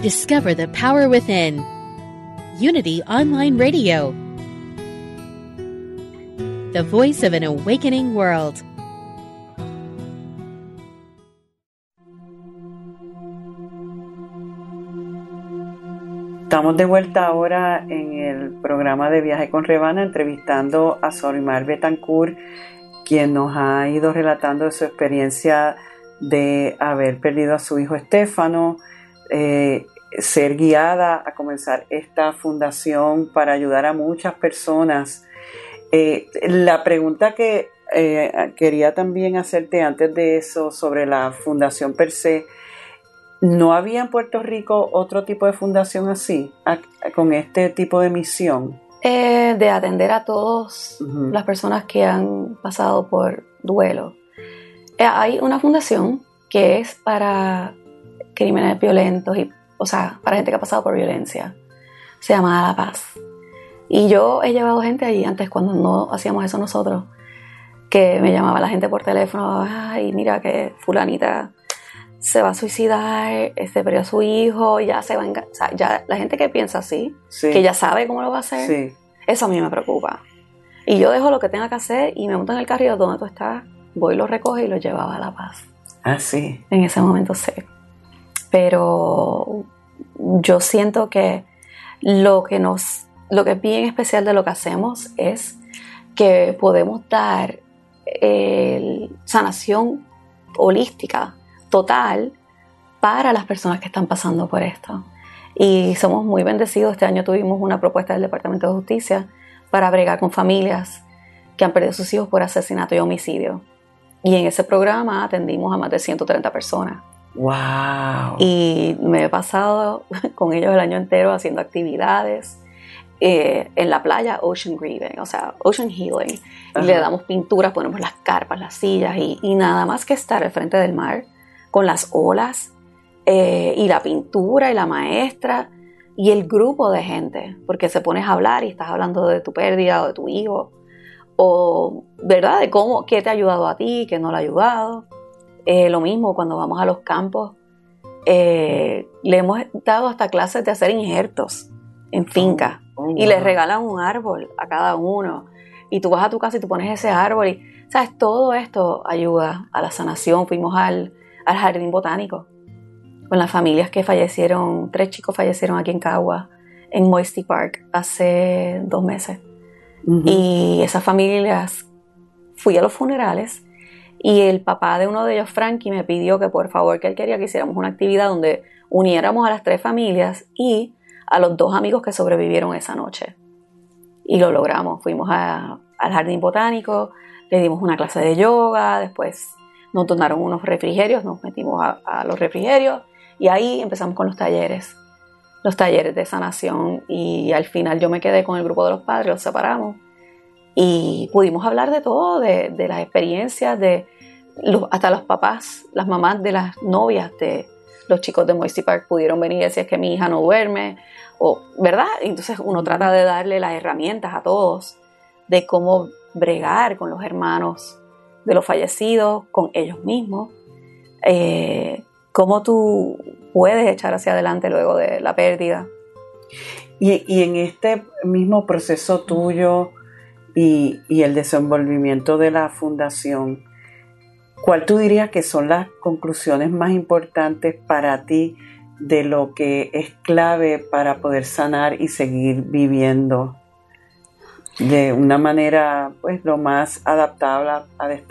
Discover the power within. Unity Online Radio. The voice of an awakening world. Estamos de vuelta ahora en el programa de Viaje con Rebana entrevistando a Sorimar Betancourt, quien nos ha ido relatando su experiencia de haber perdido a su hijo Estefano, eh, ser guiada a comenzar esta fundación para ayudar a muchas personas. Eh, la pregunta que eh, quería también hacerte antes de eso sobre la fundación per se, ¿no había en Puerto Rico otro tipo de fundación así, con este tipo de misión? de atender a todas las personas que han pasado por duelo. hay una fundación que es para crímenes violentos y, o sea, para gente que ha pasado por violencia. Se llama La Paz. Y yo he llevado gente allí antes cuando no hacíamos eso nosotros, que me llamaba la gente por teléfono, ay, mira que fulanita se va a suicidar, este perdió a su hijo, ya se va a o sea, ya la gente que piensa así, que ya sabe cómo lo va a hacer, eso a mí me preocupa. Y yo dejo lo que tenga que hacer y me monto en el carril donde tú estás, voy, lo recoge y lo llevaba a La Paz. Ah, sí. En ese momento sí pero yo siento que lo que nos, lo que es bien especial de lo que hacemos es que podemos dar sanación holística total para las personas que están pasando por esto. Y somos muy bendecidos. Este año tuvimos una propuesta del Departamento de Justicia para bregar con familias que han perdido sus hijos por asesinato y homicidio. Y en ese programa atendimos a más de 130 personas. Wow. Y me he pasado con ellos el año entero haciendo actividades eh, en la playa, ocean grieving, o sea, ocean healing. Le damos pinturas, ponemos las carpas, las sillas y, nada más que estar al frente del mar con las olas eh, y la pintura y la maestra y el grupo de gente, porque se pones a hablar y estás hablando de tu pérdida o de tu hijo o, ¿verdad? De cómo, qué te ha ayudado a ti, qué no le ha ayudado. Eh, lo mismo cuando vamos a los campos, eh, le hemos dado hasta clases de hacer injertos en finca oh, y les regalan un árbol a cada uno. Y tú vas a tu casa y tú pones ese árbol y, ¿sabes? Todo esto ayuda a la sanación. Fuimos al, jardín botánico con las familias que fallecieron, tres chicos fallecieron aquí en Cagua, en Moisty Park, hace dos meses. Y esas familias, fui a los funerales y el papá de uno de ellos, Frankie, me pidió que por favor, que él quería que hiciéramos una actividad donde uniéramos a las tres familias y a los dos amigos que sobrevivieron esa noche. Y lo logramos. Fuimos al jardín botánico, le dimos una clase de yoga, después nos donaron unos refrigerios, nos metimos a, a los refrigerios y ahí empezamos con los talleres, los talleres de sanación y al final yo me quedé con el grupo de los padres, los separamos y pudimos hablar de todo, de, las experiencias, de hasta los papás, las mamás de las novias de los chicos de Moisty Park pudieron venir y decir que mi hija no duerme, o, ¿verdad? Entonces uno trata de darle las herramientas a todos de cómo bregar con los hermanos de los fallecidos, con ellos mismos, eh, cómo tú puedes echar hacia adelante luego de la pérdida. Y en este mismo proceso tuyo, y, el desenvolvimiento de la fundación, ¿cuál tú dirías que son las conclusiones más importantes para ti de lo que es clave para poder sanar y seguir viviendo de una manera pues lo más adaptable,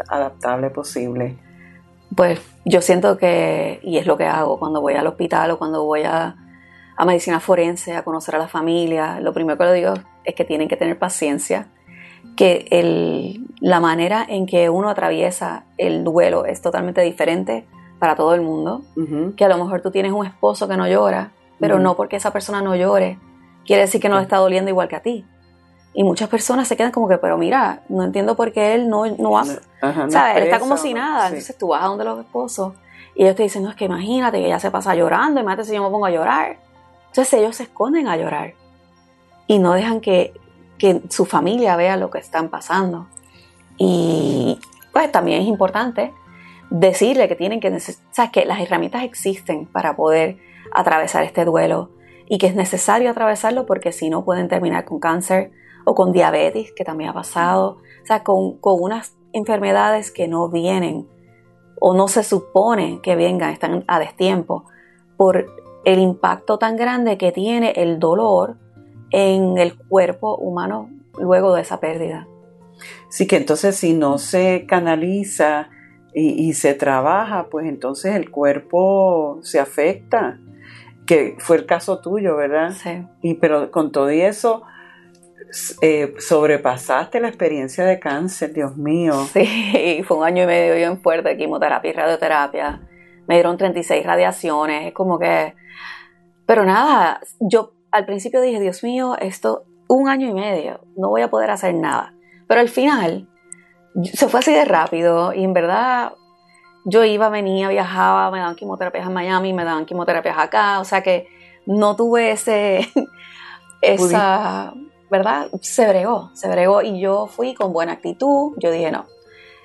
adaptable posible? Pues yo siento que, y es lo que hago cuando voy al hospital o cuando voy a, a medicina forense, a conocer a la familia, lo primero que le digo es que tienen que tener paciencia, que la manera en que uno atraviesa el duelo es totalmente diferente para todo el mundo, que a lo mejor tú tienes un esposo que no llora, pero no porque esa persona no llore, quiere decir que no le está doliendo igual que a ti. Y muchas personas se quedan como que, pero mira, no entiendo por qué él no, no hace. Él está como si nada. Entonces tú vas a donde los esposos y ellos te dicen, no, es que imagínate que ella se pasa llorando, imagínate si yo me pongo a llorar. Entonces ellos se esconden a llorar y no dejan que, que su familia vea lo que están pasando. Y pues también es importante decirle que tienen que, o que las herramientas existen para poder atravesar este duelo y que es necesario atravesarlo porque si no pueden terminar con cáncer o con diabetes, que también ha pasado, o sea, con, con unas enfermedades que no vienen o no se supone que vengan, están a destiempo, por el impacto tan grande que tiene el dolor en el cuerpo humano luego de esa pérdida. Sí, que entonces si no se canaliza y, y, se trabaja, pues entonces el cuerpo se afecta, que fue el caso tuyo, ¿verdad? Sí. Y pero con todo y eso, eh, sobrepasaste la experiencia de cáncer, Dios mío. Sí, fue un año y medio bien fuerte de quimioterapia y radioterapia. Me dieron 36 radiaciones, es como que... Pero nada, yo al principio dije, Dios mío, esto, un año y medio, no voy a poder hacer nada. Pero al final, se fue así de rápido y en verdad yo iba, venía, viajaba, me daban quimioterapias en Miami, me daban quimioterapias acá, o sea que no tuve ese, esa, ¿verdad? Se bregó, se bregó y yo fui con buena actitud, yo dije, no,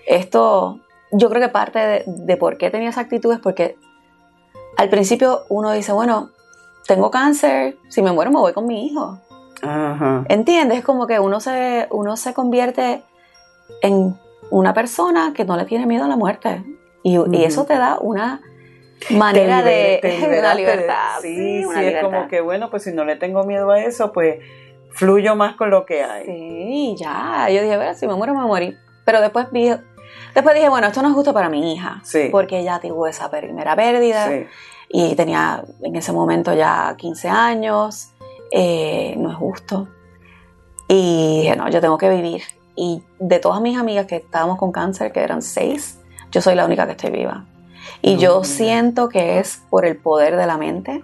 esto, yo creo que parte de, por qué tenía esa actitud es porque al principio uno dice, bueno, tengo cáncer, si me muero me voy con mi hijo. Ajá. ¿Entiendes? Es como que uno se, uno se convierte en una persona que no le tiene miedo a la muerte. Y, eso te da una manera de una libertad. sí, sí, es como que bueno, pues si no le tengo miedo a eso, pues fluyo más con lo que hay. Sí, ya. Yo dije, a ver, si me muero, me morí. Pero después vi, después dije, bueno, esto no es justo para mi hija. Sí. Porque ella tuvo esa primera pérdida. Sí. Y tenía en ese momento ya 15 años. Eh, no es justo. Y dije, no, yo tengo que vivir. Y de todas mis amigas que estábamos con cáncer, que eran seis, yo soy la única que estoy viva. Y yo siento que es por el poder de la mente,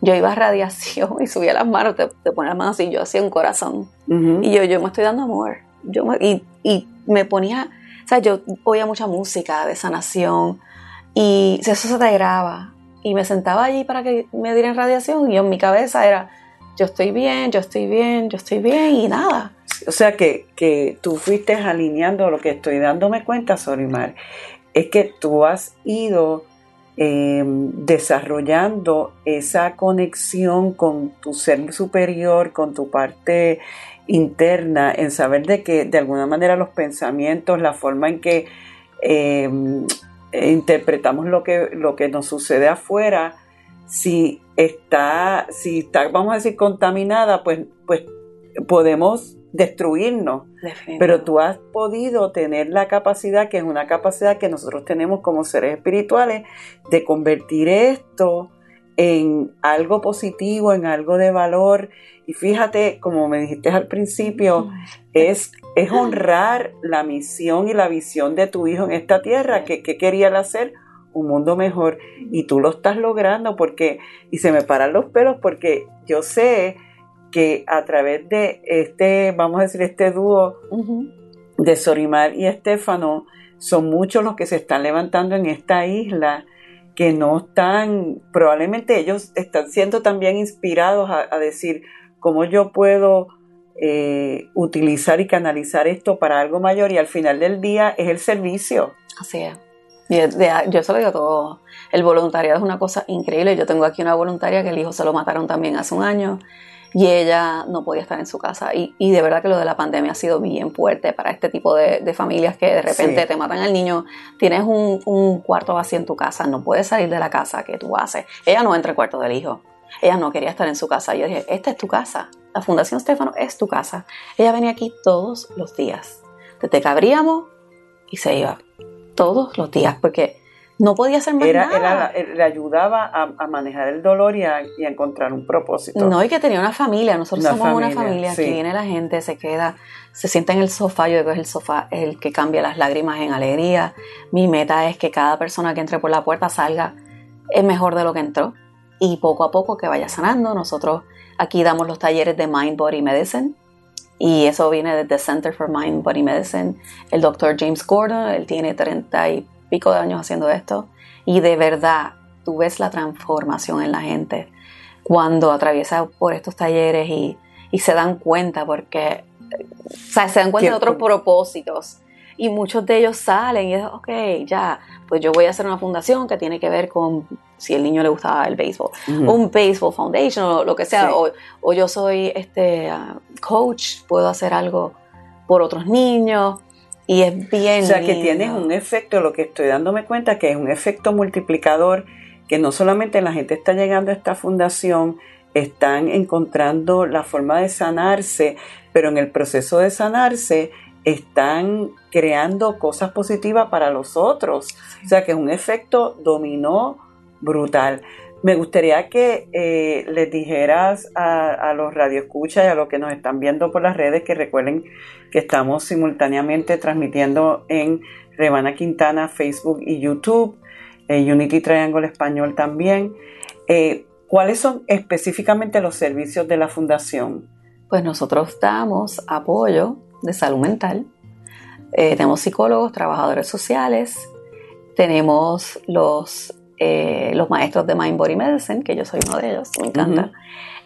yo iba a radiación y subía las manos, te, te ponía las manos así, yo hacía un corazón. Y yo, yo me estoy dando amor. Yo y, y, me ponía, o sea, yo oía mucha música de sanación y eso se te graba. Y me sentaba allí para que me dieran radiación y en mi cabeza era, yo estoy bien, yo estoy bien, yo estoy bien y nada. O sea que, que tú fuiste alineando lo que estoy dándome cuenta, Sorimar, es que tú has ido Em, desarrollando esa conexión con tu ser superior, con tu parte interna, en saber de que de alguna manera los pensamientos, la forma en que em, interpretamos lo que, lo que nos sucede afuera, si está, si está, vamos a decir, contaminada, pues, pues podemos destruirnos. Pero tú has podido tener la capacidad, que es una capacidad que nosotros tenemos como seres espirituales, de convertir esto en algo positivo, en algo de valor. Y fíjate, como me dijiste al principio, es, es honrar la misión y la visión de tu hijo en esta tierra, que, que quería hacer un mundo mejor. Y tú lo estás logrando porque, y se me paran los pelos porque yo sé que a través de este, vamos a decir, este dúo de Sorimar y Estefano, son muchos los que se están levantando en esta isla que no están, probablemente ellos están siendo también inspirados a, decir cómo yo puedo eh, utilizar y canalizar esto para algo mayor y al final del día es el servicio. Así es. Yo se lo digo todo. El voluntariado es una cosa increíble. Yo tengo aquí una voluntaria que el hijo se lo mataron también hace un año y ella no podía estar en su casa. Y, y, de verdad que lo de la pandemia ha sido bien fuerte para este tipo de, de familias que de repente te matan al niño, tienes un, un, cuarto vacío en tu casa, no puedes salir de la casa que tú haces. Ella no entra al cuarto del hijo. Ella no quería estar en su casa. Yo dije, esta es tu casa. La Fundación Stefano es tu casa. Ella venía aquí todos los días. Desde que abríamos y se iba. Todos los días. Porque no podía hacer más era, nada. Era, le ayudaba a, manejar el dolor y a, encontrar un propósito. No, y que tenía una familia. Nosotros somos una familia. que viene la gente, se queda, se sienta en el sofá. Yo digo es el sofá el que cambia las lágrimas en alegría. Mi meta es que cada persona que entre por la puerta salga es mejor de lo que entró. Y poco a poco que vaya sanando. Nosotros aquí damos los talleres de Mind Body Medicine. Y eso viene desde Center for Mind Body Medicine. El doctor James Gordon, él tiene 30 y pico de años haciendo esto y de verdad tú ves la transformación en la gente cuando atraviesa por estos talleres y, se dan cuenta porque o sea, se dan cuenta de otros propósitos y muchos de ellos salen y es, ok, ya, pues yo voy a hacer una fundación que tiene que ver con si el niño le gustaba el béisbol, un baseball foundation o lo que sea, o, yo soy este ah, coach, puedo hacer algo por otros niños. Y es bien. O sea, que tienes un efecto, lo que estoy dándome cuenta, que es un efecto multiplicador, que no solamente la gente está llegando a esta fundación, están encontrando la forma de sanarse, pero en el proceso de sanarse están creando cosas positivas para los otros. O sea, que es un efecto dominó brutal. Me gustaría que eh, les dijeras a, los radioescuchas y a los que nos están viendo por las redes que recuerden que estamos simultáneamente transmitiendo en Rebana Quintana, Facebook y YouTube, eh, Unity Triangle Español también. Eh, ¿Cuáles son específicamente los servicios de la Fundación? Pues nosotros damos apoyo de salud mental, tenemos psicólogos, trabajadores sociales, tenemos los eh, los maestros de Mind Body Medicine, que yo soy uno de ellos, me encanta.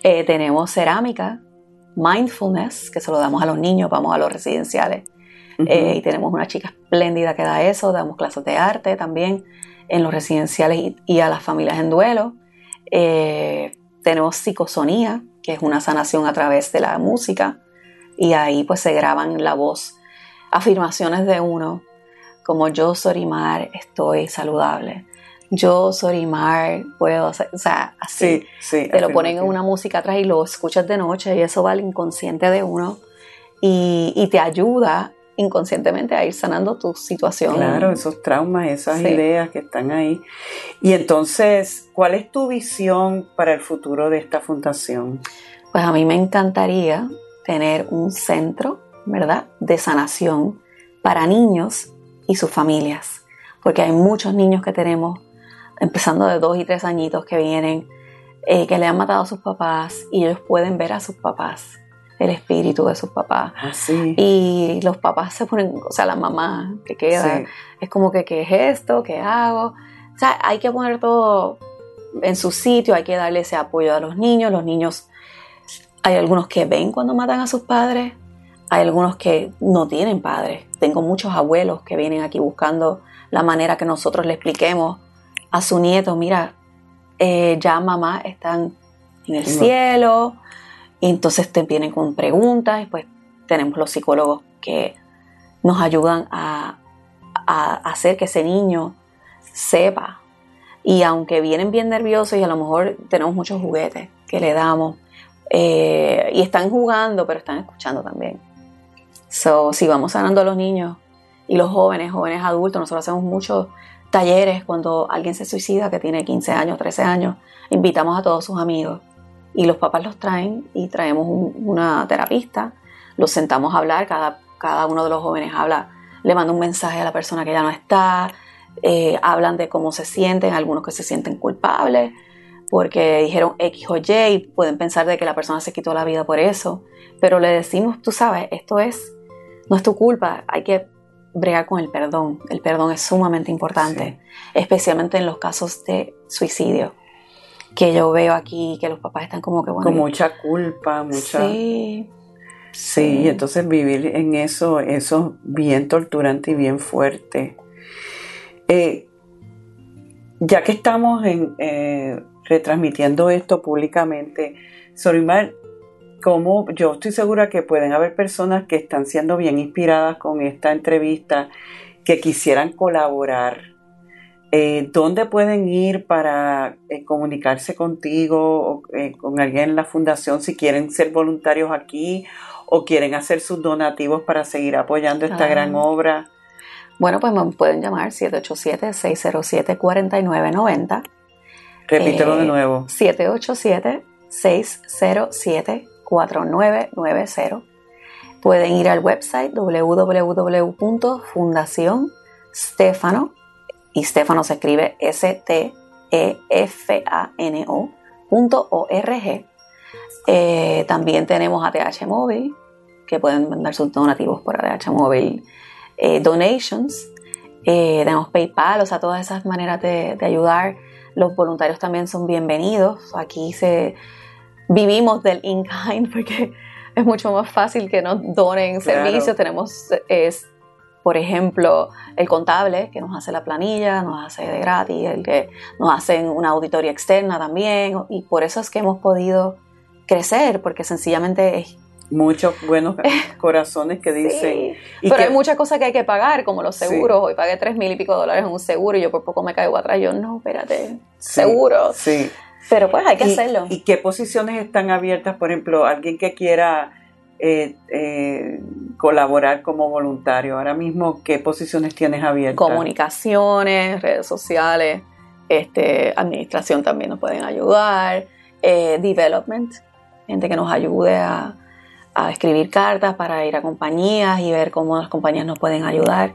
Eh, tenemos cerámica, mindfulness, que se lo damos a los niños, vamos a los residenciales. Eh, y tenemos una chica espléndida que da eso, damos clases de arte también en los residenciales y, a las familias en duelo. tenemos psicosonía, que es una sanación a través de la música, y ahí pues se graban la voz, afirmaciones de uno, como yo, Sorimar, estoy saludable yo, Sorimar, puedo hacer, o sea, así. te lo ponen en una música atrás y lo escuchas de noche y eso va al inconsciente de uno y, te ayuda inconscientemente a ir sanando tu situación. Claro, esos traumas, esas ideas que están ahí. Y entonces, ¿cuál es tu visión para el futuro de esta fundación? Pues a mí me encantaría tener un centro, ¿verdad?, de sanación para niños y sus familias, porque hay muchos niños que tenemos empezando de dos y tres añitos que vienen, eh, que le han matado a sus papás y ellos pueden ver a sus papás, el espíritu de sus papás. Ah, y los papás se ponen, o sea, la mamá que queda, es como que, ¿qué es esto? ¿Qué hago? O sea, hay que poner todo en su sitio, hay que darle ese apoyo a los niños. Los niños, hay algunos que ven cuando matan a sus padres, hay algunos que no tienen padres. Tengo muchos abuelos que vienen aquí buscando la manera que nosotros le expliquemos a su nieto, mira, eh, ya mamá están en el cielo, y entonces te vienen con preguntas, y pues tenemos los psicólogos que nos ayudan a, hacer que ese niño sepa. Y aunque vienen bien nerviosos y a lo mejor tenemos muchos juguetes que le damos, eh, y están jugando, pero están escuchando también. So, si vamos sanando a los niños y los jóvenes, jóvenes adultos, nosotros hacemos mucho talleres cuando alguien se suicida que tiene 15 años, 13 años, invitamos a todos sus amigos. Y los papás los traen y traemos una terapista, los sentamos a hablar, cada, cada uno de los jóvenes habla, le manda un mensaje a la persona que ya no está, eh, hablan de cómo se sienten, algunos que se sienten culpables porque dijeron X o Y y pueden pensar de que la persona se quitó la vida por eso, pero le decimos, tú sabes, esto es, no es tu culpa, hay que bregar con el perdón. El perdón es sumamente importante, especialmente en los casos de suicidio. Que yo veo aquí que los papás están como que bueno. Con mucha culpa, mucha. Sí. Sí, y entonces vivir en eso, eso bien torturante y bien fuerte. Eh, ya que estamos en, eh, retransmitiendo esto públicamente, Sorimar, como yo estoy segura que pueden haber personas que están siendo bien inspiradas con esta entrevista, que quisieran colaborar. Eh, ¿Dónde pueden ir para eh, comunicarse contigo o eh, con alguien en la fundación si quieren ser voluntarios aquí o quieren hacer sus donativos para seguir apoyando esta gran obra? Bueno, pues me pueden llamar 787-607-4990. Repítelo de nuevo. 787-607-4990. Pueden ir al website www.fundacionstefano y Stefano se escribe E S-T-E-F-A-N-O punto O-R-G. Eh, también tenemos ATH Móvil, que pueden mandar sus donativos por ATH Móvil. Eh, donations, eh, tenemos PayPal, o sea, todas esas maneras de ayudar. Los voluntarios también son bienvenidos. Aquí se vivimos del in-kind porque es mucho más fácil que nos donen Claro. servicios. Tenemos, es, por ejemplo, el contable que nos hace la planilla, nos hace de gratis, el que nos hacen una auditoría externa también. Y por eso es que hemos podido crecer, porque sencillamente es Muchos buenos corazones que dicen. Sí, y pero que- hay muchas cosas que hay que pagar, como los Sí. seguros. Hoy pagué tres mil y pico dólares en un seguro y yo por poco me caigo atrás. Yo, no, espérate, Sí, seguro. Sí. Pero pues hay que ¿Y, hacerlo. ¿Y qué posiciones están abiertas? Por ejemplo, alguien que quiera eh, eh, colaborar como voluntario. Ahora mismo, ¿qué posiciones tienes abiertas? Comunicaciones, redes sociales, este, administración también nos pueden ayudar, eh, development, gente que nos ayude a, a escribir cartas para ir a compañías y ver cómo las compañías nos pueden ayudar,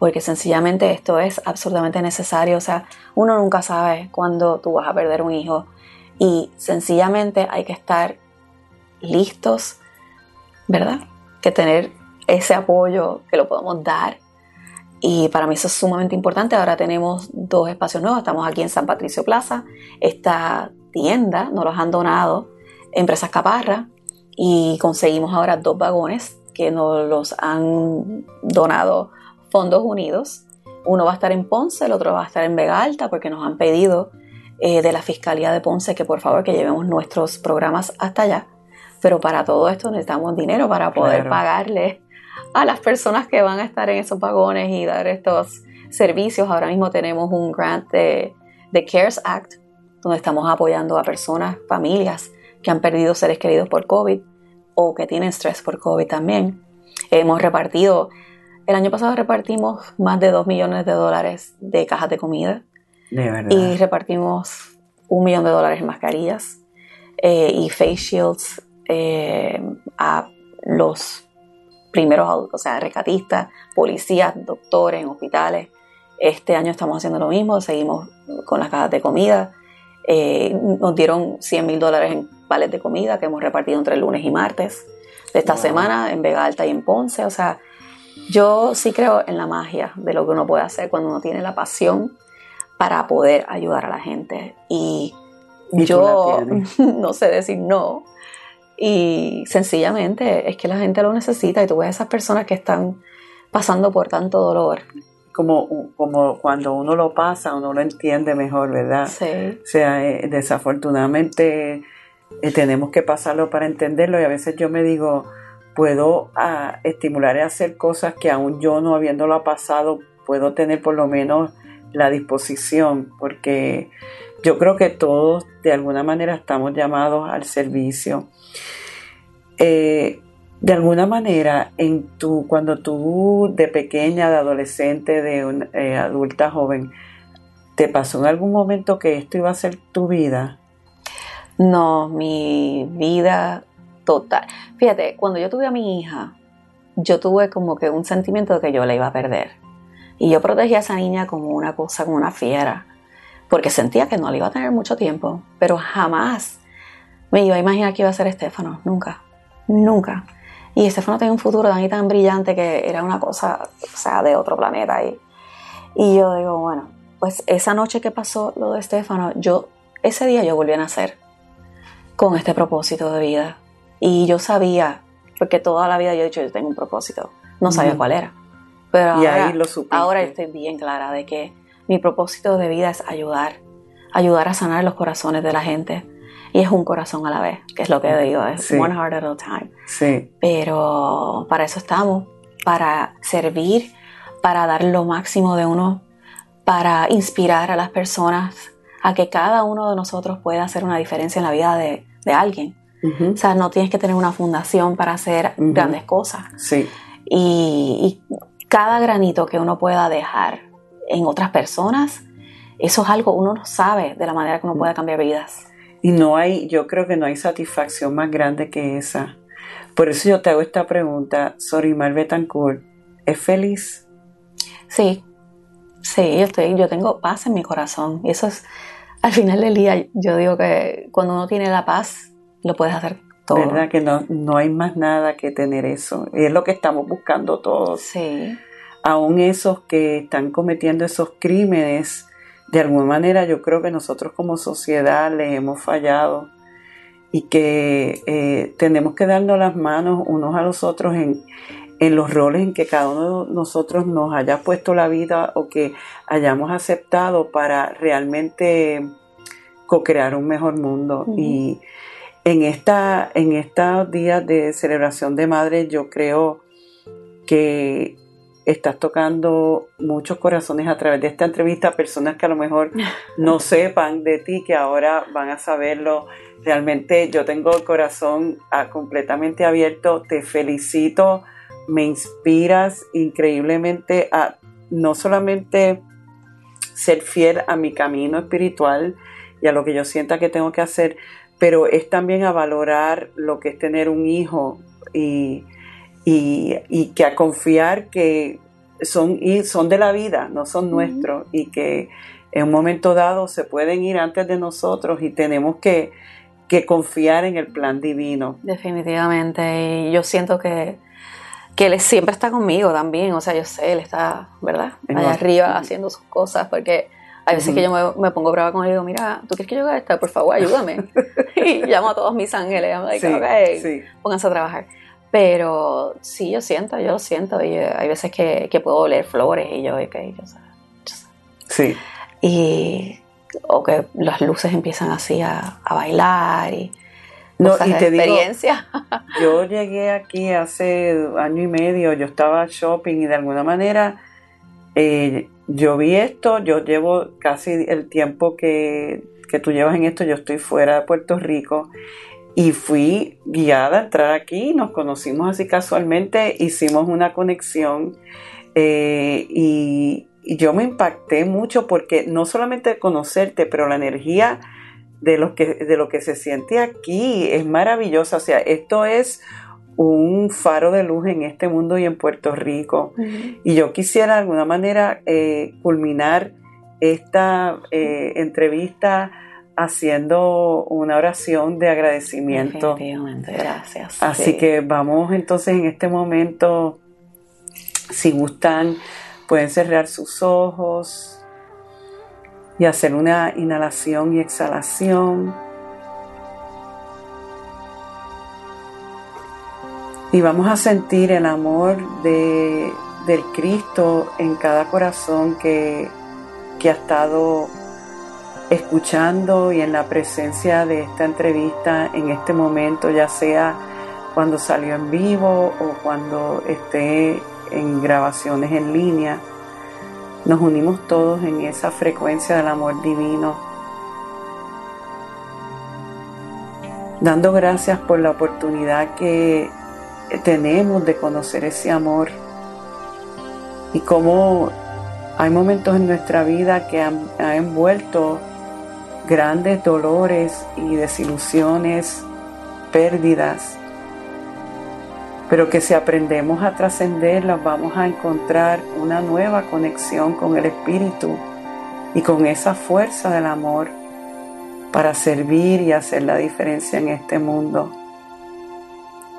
porque sencillamente esto es absolutamente necesario, o sea, uno nunca sabe cuándo tú vas a perder un hijo y sencillamente hay que estar listos, ¿verdad? Que tener ese apoyo que lo podemos dar y para mí eso es sumamente importante. Ahora tenemos dos espacios nuevos. Estamos aquí en San Patricio Plaza. Esta tienda nos los han donado Empresas Caparra y conseguimos ahora dos vagones que nos los han donado Fondos Unidos. Uno va a estar en Ponce, el otro va a estar en Vega Alta porque nos han pedido eh, de la Fiscalía de Ponce que por favor que llevemos nuestros programas hasta allá. Pero para todo esto necesitamos dinero para poder Claro. pagarle a las personas que van a estar en esos vagones y dar estos servicios. Ahora mismo tenemos un grant de, de CARES Act, donde estamos apoyando a personas, familias que han perdido seres queridos por COVID o que tienen estrés por COVID también. Hemos repartido, el año pasado repartimos más de 2 millones de dólares de cajas de comida De verdad. y repartimos un millón de dólares en mascarillas eh, y face shields eh, a los primeros, o sea, rescatistas, policías, doctores en hospitales. Este año estamos haciendo lo mismo, seguimos con las cajas de comida. Eh, nos dieron 100 mil dólares en vales de comida que hemos repartido entre el lunes y martes de esta Wow. semana en Vega Alta y en Ponce. O sea, yo sí creo en la magia de lo que uno puede hacer cuando uno tiene la pasión para poder ayudar a la gente. Y, yo no sé decir no. Y sencillamente es que la gente lo necesita y tú ves a esas personas que están pasando por tanto dolor. Como, como cuando uno lo pasa, uno lo entiende mejor, ¿verdad? Sí. O sea, eh, desafortunadamente eh, tenemos que pasarlo para entenderlo y a veces yo me digo, puedo ah, estimular y hacer cosas que aún yo no habiéndolo pasado, puedo tener por lo menos la disposición, porque yo creo que todos de alguna manera estamos llamados al servicio. Eh, de alguna manera, en tu, cuando tú de pequeña, de adolescente, de eh, adulta joven, ¿te pasó en algún momento que esto iba a ser tu vida? No, mi vida total. Fíjate, cuando yo tuve a mi hija, yo tuve como que un sentimiento de que yo la iba a perder. Y yo protegí a esa niña como una cosa, como una fiera, porque sentía que no la iba a tener mucho tiempo, pero jamás me iba a imaginar que iba a ser Estefano, nunca, nunca. Y Estefano tenía un futuro tan y tan brillante que era una cosa, o sea, de otro planeta. Y, y yo digo, bueno, pues esa noche que pasó lo de Estefano, yo, ese día yo volví a nacer con este propósito de vida. Y yo sabía, porque toda la vida yo he dicho, yo tengo un propósito, no sabía cuál era. Pero y ahora, ahí lo ahora estoy bien clara de que mi propósito de vida es ayudar, ayudar a sanar los corazones de la gente. Y es un corazón a la vez, que es lo que digo, es Sí. one heart at a time. Sí, Pero para eso estamos, para servir, para dar lo máximo de uno, para inspirar a las personas a que cada uno de nosotros pueda hacer una diferencia en la vida de, de alguien. O sea, no tienes que tener una fundación para hacer grandes cosas. sí, Y, y cada granito que uno pueda dejar en otras personas, eso es algo uno no sabe de la manera que uno puede cambiar vidas. Y no hay, yo creo que no hay satisfacción más grande que esa. Por eso yo te hago esta pregunta, Sorimar Betancourt, ¿es feliz? Sí, sí, yo, estoy, yo tengo paz en mi corazón. Y eso es, al final del día, yo digo que cuando uno tiene la paz, lo puedes hacer todo. ¿Verdad? Que no, no hay más nada que tener eso. Es lo que estamos buscando todos. Sí. Aún esos que están cometiendo esos crímenes, de alguna manera yo creo que nosotros como sociedad les hemos fallado y que eh, tenemos que darnos las manos unos a los otros en, en los roles en que cada uno de nosotros nos haya puesto la vida o que hayamos aceptado para realmente co-crear un mejor mundo. Y en, esta, en estos días de celebración de madres yo creo que estás tocando muchos corazones a través de esta entrevista, personas que a lo mejor no sepan de ti, que ahora van a saberlo. Realmente yo tengo el corazón ah, completamente abierto, te felicito me inspiras increíblemente a no solamente ser fiel a mi camino espiritual y a lo que yo sienta que tengo que hacer, pero es también a valorar lo que es tener un hijo y, que a confiar que son, son de la vida, no son nuestros y que en un momento dado se pueden ir antes de nosotros y tenemos que, que confiar en el plan divino. Definitivamente, y yo siento que que él siempre está conmigo también, o sea, yo sé, él está, ¿verdad? Allá arriba haciendo sus cosas, porque hay veces que yo me, pongo brava con él y digo, mira, ¿tú quieres que yo haga esto? Por favor, ayúdame. y llamo a todos mis ángeles, I'm like, okay, pónganse a trabajar. Pero sí, yo siento, yo lo siento, y hay veces que, que puedo oler flores y yo, ok, yo sé, Sí. Y, o que las luces empiezan así a, a bailar y no, y te experiencia. yo llegué aquí hace año y medio, yo estaba shopping y de alguna manera eh, yo vi esto, yo llevo casi el tiempo que, que tú llevas en esto, yo estoy fuera de Puerto Rico y fui guiada a entrar aquí, nos conocimos así casualmente, hicimos una conexión eh, y, y, yo me impacté mucho porque no solamente conocerte, pero la energía de lo que, de lo que se siente aquí. Es maravilloso. O sea, esto es un faro de luz en este mundo y en Puerto Rico. Y yo quisiera de alguna manera eh, culminar esta eh, entrevista haciendo una oración de agradecimiento. gracias. Así que vamos entonces en este momento, si gustan, pueden cerrar sus ojos y hacer una inhalación y exhalación. Y vamos a sentir el amor de, del Cristo en cada corazón que, que ha estado escuchando y en la presencia de esta entrevista en este momento, ya sea cuando salió en vivo o cuando esté en grabaciones en línea. Nos unimos todos en esa frecuencia del amor divino, dando gracias por la oportunidad que tenemos de conocer ese amor y cómo hay momentos en nuestra vida que han, han envuelto grandes dolores y desilusiones, pérdidas, pero que si aprendemos a trascenderlas vamos a encontrar una nueva conexión con el Espíritu y con esa fuerza del amor para servir y hacer la diferencia en este mundo.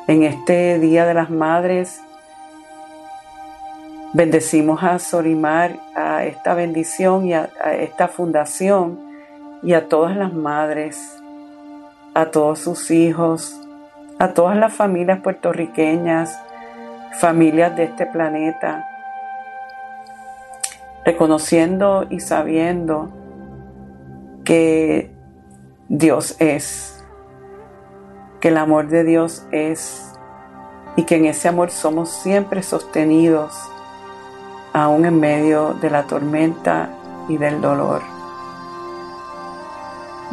En este Día de las Madres, bendecimos a Sorimar, a esta bendición y a, esta fundación y a todas las madres, a todos sus hijos, a todas las familias puertorriqueñas, familias de este planeta, reconociendo y sabiendo que Dios es, que el amor de Dios es y que en ese amor somos siempre sostenidos, aún en medio de la tormenta y del dolor.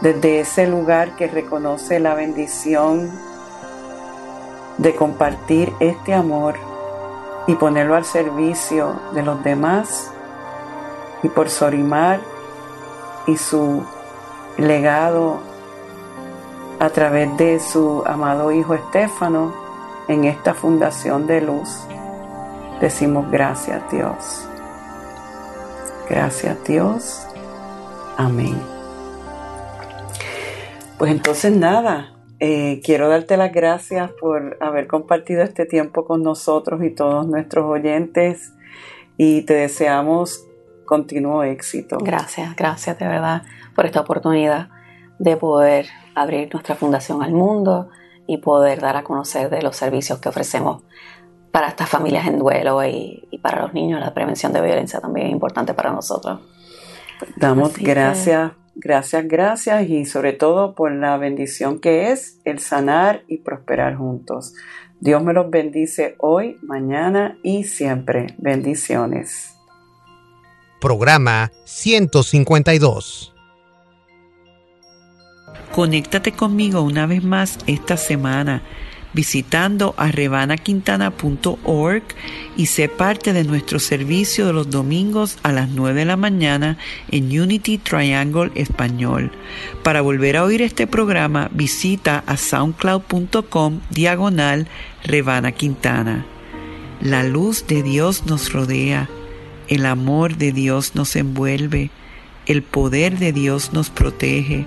Desde ese lugar que reconoce la bendición de compartir este amor y ponerlo al servicio de los demás y por Sorimar y su legado a través de su amado hijo Estéfano en esta fundación de luz. Decimos gracias Dios. Gracias Dios. Amén. Pues entonces nada, eh, quiero darte las gracias por haber compartido este tiempo con nosotros y todos nuestros oyentes y te deseamos continuo éxito. Gracias, gracias de verdad por esta oportunidad de poder abrir nuestra fundación al mundo y poder dar a conocer de los servicios que ofrecemos para estas familias en duelo y, para los niños. La prevención de violencia también es importante para nosotros. Damos gracias, gracias, gracias y sobre todo por la bendición que es el sanar y prosperar juntos. Dios me los bendice hoy, mañana y siempre. Bendiciones. Programa 152 Conéctate conmigo una vez más esta semana visitando a revanaquintana.org y sé parte de nuestro servicio de los domingos a las 9 de la mañana en Unity Triangle Español. Para volver a oír este programa, visita a soundcloud.com diagonal Revana Quintana. La luz de Dios nos rodea, el amor de Dios nos envuelve, el poder de Dios nos protege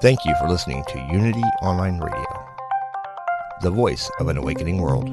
Thank you for listening to Unity Online Radio, the voice of an awakening world.